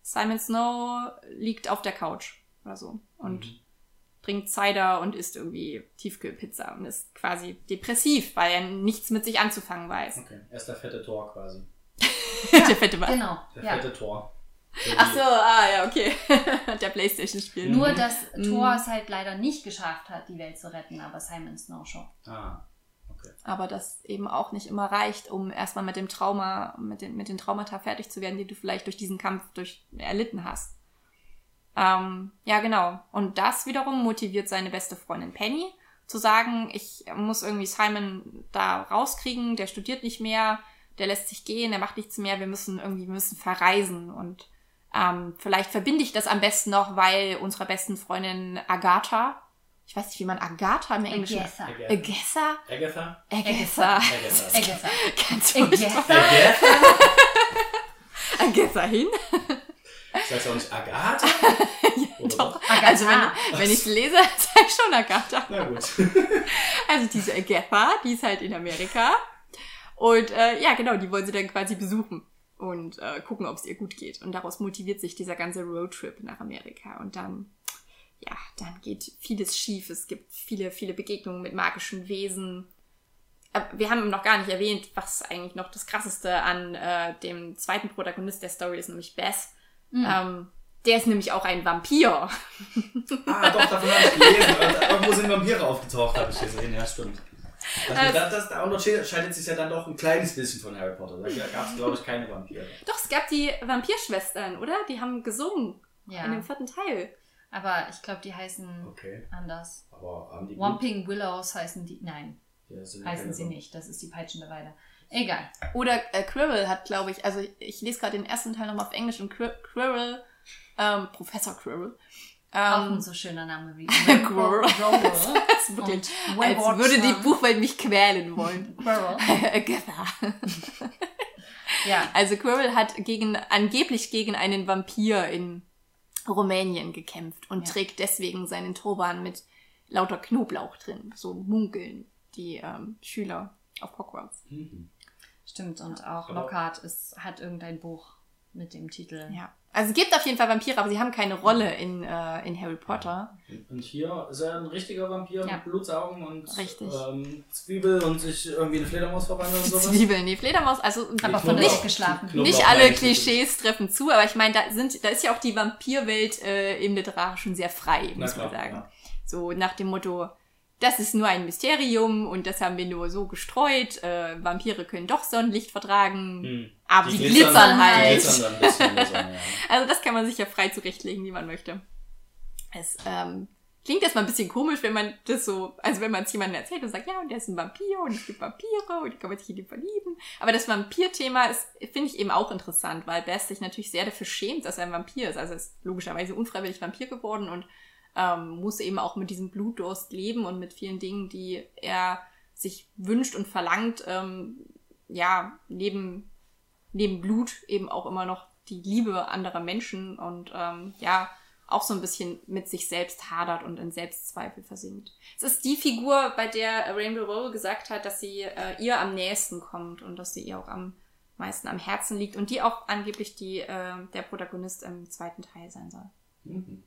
Simon Snow liegt auf der Couch oder so und Mhm. Trinkt Cider und isst irgendwie Tiefkühlpizza und ist quasi depressiv, weil er nichts mit sich anzufangen weiß. Okay, er ist der fette Tor quasi. [laughs] der fette Mann. Genau. Der Ja. fette Tor. Der Ach so, ah ja, okay. [laughs] der Playstation-Spiel. Mhm. Nur, dass Mhm. Thor es halt leider nicht geschafft hat, die Welt zu retten, aber Simon Snow schon. Ah, okay. Aber das eben auch nicht immer reicht, um erstmal mit dem Trauma, mit den, mit den Traumata fertig zu werden, die du vielleicht durch diesen Kampf durch erlitten hast. Ähm, ja, genau. Und das wiederum motiviert seine beste Freundin Penny zu sagen, ich muss irgendwie Simon da rauskriegen, der studiert nicht mehr, der lässt sich gehen, der macht nichts mehr, wir müssen irgendwie, wir müssen verreisen und ähm, vielleicht verbinde ich das am besten noch, weil unserer besten Freundin Agatha, ich weiß nicht, wie man Agatha im Englischen Agatha. Agatha? Agatha? Agatha. Agatha. [laughs] Agatha. Agatha. Agatha? Agatha hin. Sagst du auch nicht Agatha? [laughs] Oder Doch. Agatha. Also wenn, wenn ich lese, [laughs] sage ich schon Agatha. Na gut. [laughs] Also diese Agatha, die ist halt in Amerika. Und äh, ja, genau, die wollen sie dann quasi besuchen und äh, gucken, ob es ihr gut geht. Und daraus motiviert sich dieser ganze Roadtrip nach Amerika. Und dann, ja, dann geht vieles schief. Es gibt viele, viele Begegnungen mit magischen Wesen. Wir haben noch gar nicht erwähnt, was eigentlich noch das Krasseste an äh, dem zweiten Protagonist der Story ist, nämlich Bess. Mhm. Ähm, der ist nämlich auch ein Vampir. Ah, doch, davon habe ich gelesen. Irgendwo sind Vampire aufgetaucht, habe ich gesehen. Ja, stimmt. Das, Also- das, das, da unterscheidet sich ja dann doch ein kleines bisschen von Harry Potter. Da gab es, glaube ich, keine Vampire. Doch, es gab die Vampirschwestern, oder? Die haben gesungen Ja. in dem vierten Teil. Aber ich glaube, die heißen Okay. anders. Aber haben die Whomping Willows heißen die. Nein, Ja, heißen sie Vamp- nicht. Das ist die peitschende Weide. Egal. Oder äh, Quirrell hat, glaube ich, also ich lese gerade den ersten Teil nochmal auf Englisch und Quir Quirrell, ähm, Professor Quirrell, Auch ähm, ein so schöner Name wie [laughs] Quirrell. Ist wirklich, [laughs] Und als würde die. Buchwelt mich quälen wollen. [laughs] Quirrell. Agatha. Ja. Also Quirrell hat gegen, angeblich gegen einen Vampir in Rumänien gekämpft und Ja. trägt deswegen seinen Turban mit lauter Knoblauch drin. So munkeln die ähm, Schüler auf Hogwarts. Mhm. Stimmt, und auch Aber- Lockhart ist, hat irgendein Buch mit dem Titel. Ja. Also es gibt auf jeden Fall Vampire, aber sie haben keine Rolle in, äh, in Harry Potter. Und hier ist er ein richtiger Vampir Ja. mit Blutsaugen und ähm, Zwiebel und sich irgendwie in eine Fledermaus verwandeln und sowas. Zwiebeln, nee, Fledermaus, also Aber von nicht, geschlafen. Nicht alle Klischees treffen zu, aber ich meine, da sind, da ist ja auch die Vampirwelt äh, im Literarischen sehr frei, muss man sagen. ja. So nach dem Motto, das ist nur ein Mysterium und das haben wir nur so gestreut. Äh, Vampire können doch Sonnenlicht vertragen, Hm. aber die, glitzern, Die halt. Die glitzern dann ein bisschen. Sonne, ja. [laughs] Also das kann man sich ja frei zurechtlegen, wie man möchte. Es ähm, klingt erstmal ein bisschen komisch, wenn man das so, also wenn man es jemandem erzählt und sagt, ja, und der ist ein Vampir und es gibt Vampire und ich kann man sich in die verlieben. Aber das Vampir-Thema ist, finde ich eben auch interessant, weil Bess sich natürlich sehr dafür schämt, dass er ein Vampir ist. Also er ist logischerweise unfreiwillig Vampir geworden und ähm, muss eben auch mit diesem Blutdurst leben und mit vielen Dingen, die er sich wünscht und verlangt, ähm, ja, neben, neben Blut eben auch immer noch die Liebe anderer Menschen und ähm, ja, auch so ein bisschen mit sich selbst hadert und in Selbstzweifel versinkt. Es ist die Figur, bei der Rainbow Rowell gesagt hat, dass sie äh, ihr am nächsten kommt und dass sie ihr auch am meisten am Herzen liegt und die auch angeblich die, äh, der Protagonist im zweiten Teil sein soll. Mhm.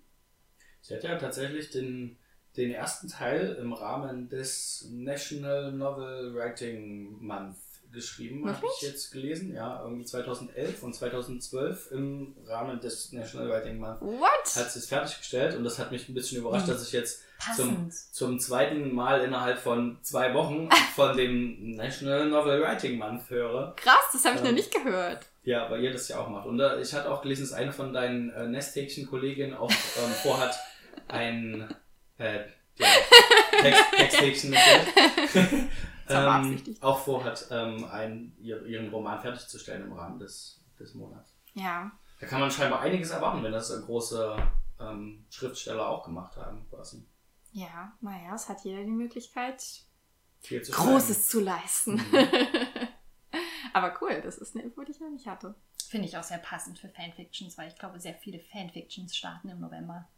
Sie hat ja tatsächlich den, den ersten Teil im Rahmen des National Novel Writing Month geschrieben, habe ich jetzt gelesen. Ja, irgendwie 2011 und 2012 im Rahmen des National Writing Month What? hat sie es fertiggestellt und das hat mich ein bisschen überrascht, Mhm. dass ich jetzt zum, zum zweiten Mal innerhalb von zwei Wochen [laughs] von dem National Novel Writing Month höre. Krass, das habe ich Ähm, noch nicht gehört. Ja, weil ihr das ja auch macht. Und äh, ich hatte auch gelesen, dass eine von deinen äh, Nesthäkchen-Kolleginnen auch ähm, vorhat, ein äh, ja, Text, Texthäkchen Das [laughs] war ähm, auch vorhat, ähm, ein, ihr, ihren Roman fertigzustellen im Rahmen des, des Monats. Ja. Da kann man scheinbar einiges erwarten, wenn das große ähm, Schriftsteller auch gemacht haben, quasi. Ja, naja, es hat jeder die Möglichkeit, Viel zu Großes zu leisten. Mhm. [laughs] Aber cool, das ist eine Info, die ich noch nicht hatte. Finde ich auch sehr passend für Fanfictions, weil ich glaube, sehr viele Fanfictions starten im November.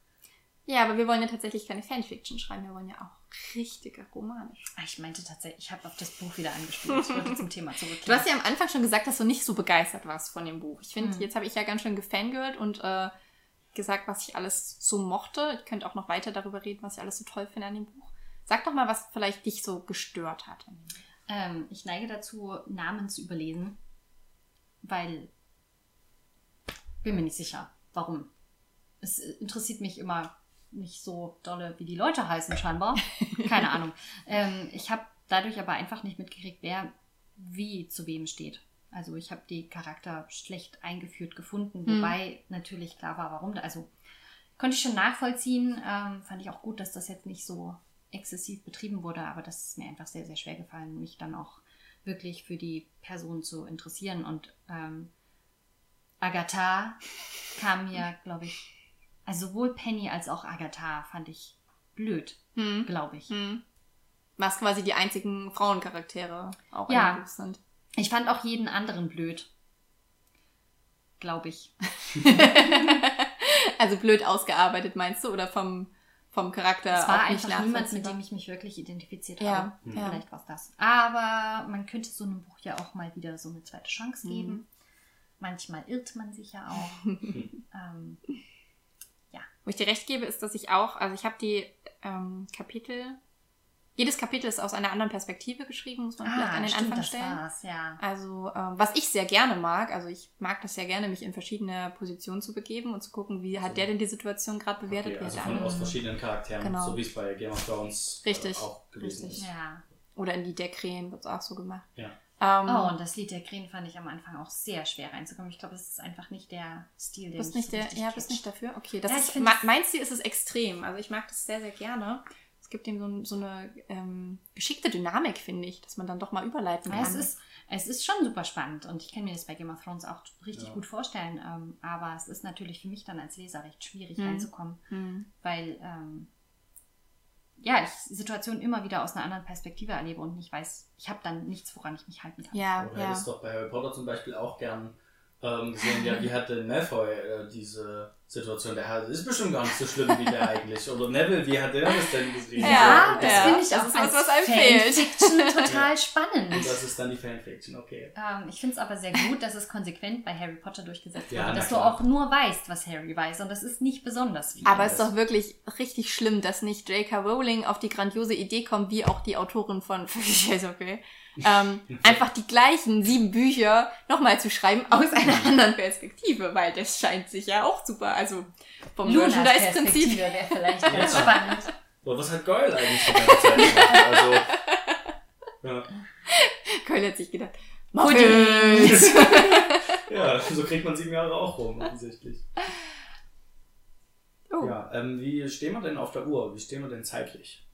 Ja, aber wir wollen ja tatsächlich keine Fanfiction schreiben, wir wollen ja auch richtige Romane schreiben. Ah, Ich meinte tatsächlich, ich habe auf das Buch wieder angespielt. Ich wollte zum Thema Du zurückkehren. hast ja am Anfang schon gesagt, dass du nicht so begeistert warst von dem Buch. Ich finde, Mhm. jetzt habe ich ja ganz schön gefangirlt und äh, gesagt, was ich alles so mochte. Ich könnte auch noch weiter darüber reden, was ich alles so toll finde an dem Buch. Sag doch mal, was vielleicht dich so gestört hat. Ähm, ich neige dazu, Namen zu überlesen, weil bin mir nicht sicher, warum. Es interessiert mich immer nicht so dolle, wie die Leute heißen, scheinbar. [laughs] Keine Ahnung. Ähm, ich habe dadurch aber einfach nicht mitgekriegt, wer wie zu wem steht. Also ich habe die Charakter schlecht eingeführt gefunden, Hm. wobei natürlich klar war, warum. Also konnte ich schon nachvollziehen. Ähm, fand ich auch gut, dass das jetzt nicht so exzessiv betrieben wurde, aber das ist mir einfach sehr, sehr schwer gefallen, mich dann auch wirklich für die Person zu interessieren. Und ähm, Agatha kam mir, glaube ich, also sowohl Penny als auch Agatha fand ich blöd, Hm. glaube ich. Hm. Was quasi die einzigen Frauencharaktere auch Ja. in dem Buch sind. Ich fand auch jeden anderen blöd. Glaube ich. [laughs] also blöd ausgearbeitet, meinst du? Oder vom, vom Charakter Es war einfach niemand, mit dem ich mich wirklich identifiziert Ja, habe. Mhm. ja. Vielleicht war es das. Aber man könnte so einem Buch ja auch mal wieder so eine zweite Chance Mhm. geben. Manchmal irrt man sich ja auch. [laughs] ähm, Wo ich dir recht gebe, ist, dass ich auch, also ich habe die ähm, Kapitel, jedes Kapitel ist aus einer anderen Perspektive geschrieben, muss man vielleicht an den Ah, stimmt, Anfang das stellen. war's, ja. Also, ähm, was ich sehr gerne mag, also ich mag das sehr gerne, mich in verschiedene Positionen zu begeben und zu gucken, wie hat der denn die Situation gerade bewertet, Okay, wie also hat der von, andere. aus verschiedenen Charakteren, Genau. so wie es bei Game of Thrones Richtig, Äh, auch gewesen richtig. ist. ja. Oder in die Deckrehen wird es auch so gemacht. Ja. Ähm, Oh, und das Lied der Krähen fand ich am Anfang auch sehr schwer reinzukommen. Ich glaube, es ist einfach nicht der Stil, der bist mich nicht so der, ja, bist nicht dafür? Okay, das Ja, ich ist, ma- mein Stil ist es extrem. Also ich mag das sehr, sehr gerne. Es gibt ihm so, so eine ähm, geschickte Dynamik, finde ich, dass man dann doch mal überleiten Ja, kann. es, ist, es ist schon super spannend und ich kann mir das bei Game of Thrones auch richtig Ja. gut vorstellen. Ähm, aber es ist natürlich für mich dann als Leser recht schwierig Mhm. reinzukommen, Hm. weil ähm, ja, ich Situationen immer wieder aus einer anderen Perspektive erlebe und nicht weiß, ich habe dann nichts, woran ich mich halten kann. Ja, Oder ja. hättest doch bei Harry Potter zum Beispiel auch gern ähm, gesehen, ja, wie hatte Malfoy äh, diese Situation? Der hat, ist bestimmt gar nicht so schlimm wie der eigentlich. Oder Neville, wie hat der das denn gesehen? Ja, Und das ja. finde ich Das auch ist was, als was einem fehlt. Fanfiction [laughs] total spannend. Und das ist dann die Fanfiction, okay. Ähm, ich finde es aber sehr gut, dass es konsequent bei Harry Potter durchgesetzt Ja, wurde, dass klar. du auch nur weißt, was Harry weiß und das ist nicht besonders viel. Aber es ist doch wirklich richtig schlimm, dass nicht J.K. Rowling auf die grandiose Idee kommt, wie auch die Autorin von [laughs] ist okay, ähm, einfach die gleichen sieben Bücher nochmal zu schreiben aus einer anderen Perspektive, weil das scheint sich ja auch super. Also vom Merchandise-Prinzip. Perspektive wäre vielleicht [laughs] ganz Ja. spannend. Aber was hat Goyle eigentlich die ganze Zeit gemacht? Also, ja. Köln hat sich gedacht. Muffins. [laughs] ja, so kriegt man sieben Jahre auch rum, offensichtlich. oh. Ja, ähm, wie stehen wir denn auf der Uhr? Wie stehen wir denn zeitlich?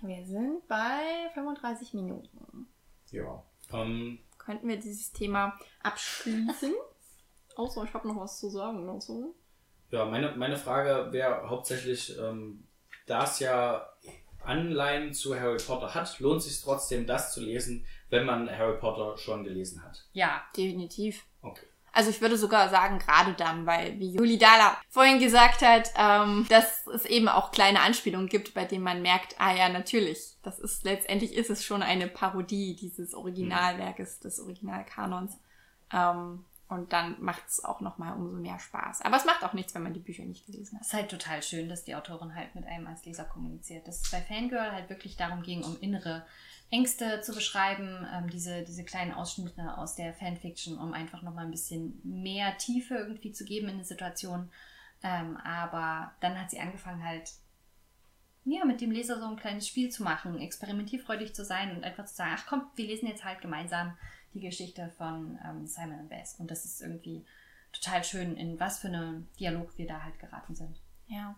Wir sind bei 35 Minuten. Ja. Ähm, Könnten wir dieses Thema abschließen? [laughs] Außer ich habe noch was zu sagen. Noch so. Ja, meine, meine Frage wäre hauptsächlich, ähm, da es ja Anleihen zu Harry Potter hat, lohnt sich trotzdem, das zu lesen, wenn man Harry Potter schon gelesen hat. Ja. Definitiv. Also ich würde sogar sagen, gerade dann, weil, wie Juli Dala vorhin gesagt hat, ähm, dass es eben auch kleine Anspielungen gibt, bei denen man merkt, ah ja, natürlich, das ist, letztendlich ist es schon eine Parodie dieses Originalwerkes, des Originalkanons. Ähm, und dann macht es auch nochmal umso mehr Spaß. Aber es macht auch nichts, wenn man die Bücher nicht gelesen hat. Es ist halt total schön, dass die Autorin halt mit einem als Leser kommuniziert. Dass es bei Fangirl halt wirklich darum ging, um innere Ängste zu beschreiben, ähm, diese, diese kleinen Ausschnitte aus der Fanfiction, um einfach nochmal ein bisschen mehr Tiefe irgendwie zu geben in eine Situation. Ähm, aber dann hat sie angefangen halt, ja, mit dem Leser so ein kleines Spiel zu machen, experimentierfreudig zu sein und einfach zu sagen, ach komm, wir lesen jetzt halt gemeinsam die Geschichte von ähm, Simon und Bess. Und das ist irgendwie total schön, in was für einen Dialog wir da halt geraten sind. Ja.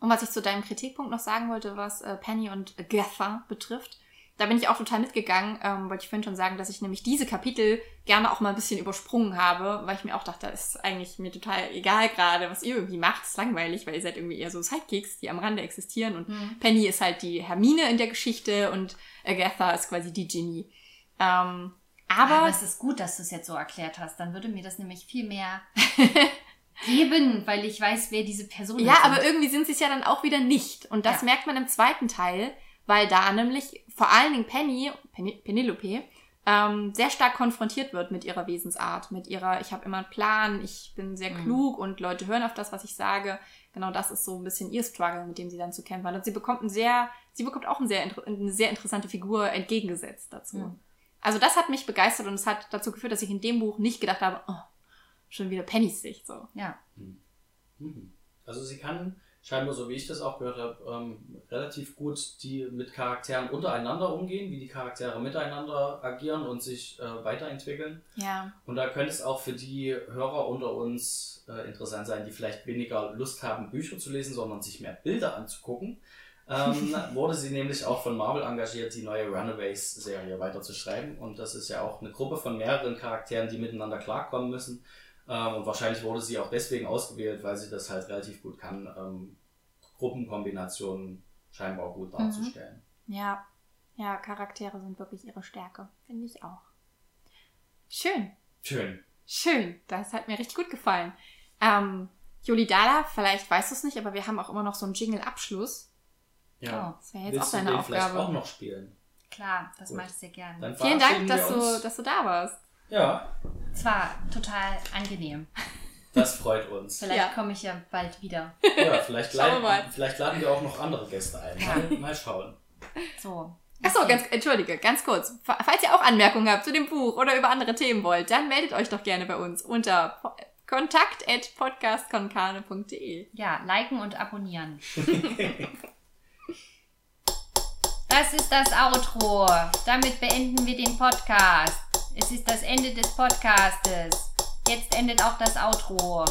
Und was ich zu deinem Kritikpunkt noch sagen wollte, was äh, Penny und Agatha betrifft, da bin ich auch total mitgegangen, ähm, wollte ich vorhin schon sagen, dass ich nämlich diese Kapitel gerne auch mal ein bisschen übersprungen habe, weil ich mir auch dachte, das ist eigentlich mir total egal gerade, was ihr irgendwie macht, ist langweilig, weil ihr seid irgendwie eher so Sidekicks, die am Rande existieren und Mhm. Penny ist halt die Hermine in der Geschichte und Agatha ist quasi die Ginny. Ähm, aber, Aber es ist gut, dass du es jetzt so erklärt hast. Dann würde mir das nämlich viel mehr [laughs] geben, weil ich weiß, wer diese Personen Ja, sind. aber irgendwie sind sie es ja dann auch wieder nicht. Und das Ja. merkt man im zweiten Teil, weil da nämlich vor allen Dingen Penny, Pen Penelope, ähm, sehr stark konfrontiert wird mit ihrer Wesensart, mit ihrer, ich habe immer einen Plan, ich bin sehr Mhm. klug und Leute hören auf das, was ich sage. Genau das ist so ein bisschen ihr Struggle, mit dem sie dann zu kämpfen hat. Und sie bekommt ein sehr, sie bekommt auch ein sehr, eine sehr interessante Figur entgegengesetzt dazu. Mhm. Also das hat mich begeistert und es hat dazu geführt, dass ich in dem Buch nicht gedacht habe, oh, schon wieder Pennys Sicht, so. Ja, Mhm. Also sie kann scheinbar, so wie ich das auch gehört habe, ähm, relativ gut die mit Charakteren untereinander umgehen, wie die Charaktere miteinander agieren und sich äh, weiterentwickeln. Ja. Und da könnte es auch für die Hörer unter uns äh, interessant sein, die vielleicht weniger Lust haben, Bücher zu lesen, sondern sich mehr Bilder anzugucken. Ähm, [laughs] wurde sie nämlich auch von Marvel engagiert, die neue Runaways-Serie weiterzuschreiben. Und das ist ja auch eine Gruppe von mehreren Charakteren, die miteinander klarkommen müssen. Ähm, und wahrscheinlich wurde sie auch deswegen ausgewählt, weil sie das halt relativ gut kann, ähm, Gruppenkombinationen scheinbar gut darzustellen. Ja, ja, Charaktere sind wirklich ihre Stärke. Finde ich auch. Schön, Schön. schön. Das hat mir richtig gut gefallen. Ähm, Juli Dala, vielleicht weißt du es nicht, aber wir haben auch immer noch so einen Jingle-Abschluss. Ja. Oh, Das wäre jetzt Willst auch du deine den vielleicht auch Aufgabe. noch spielen? klar, das Gut. mache ich sehr gerne. Vielen Dank, dass du, dass du da warst. Ja, Es war total angenehm. das freut uns. Vielleicht Ja. komme ich ja bald wieder. Ja, vielleicht, Schauen mal. vielleicht laden wir auch noch andere Gäste ein. Mal, mal schauen. So. Achso, ganz, entschuldige, ganz kurz. Fa- Falls ihr auch Anmerkungen habt zu dem Buch oder über andere Themen wollt, dann meldet euch doch gerne bei uns unter po- kontakt.podcastkonkane.de. Ja, liken und abonnieren. Das ist das Outro. Damit beenden wir den Podcast. Es ist das Ende des Podcastes. Jetzt endet auch das Outro.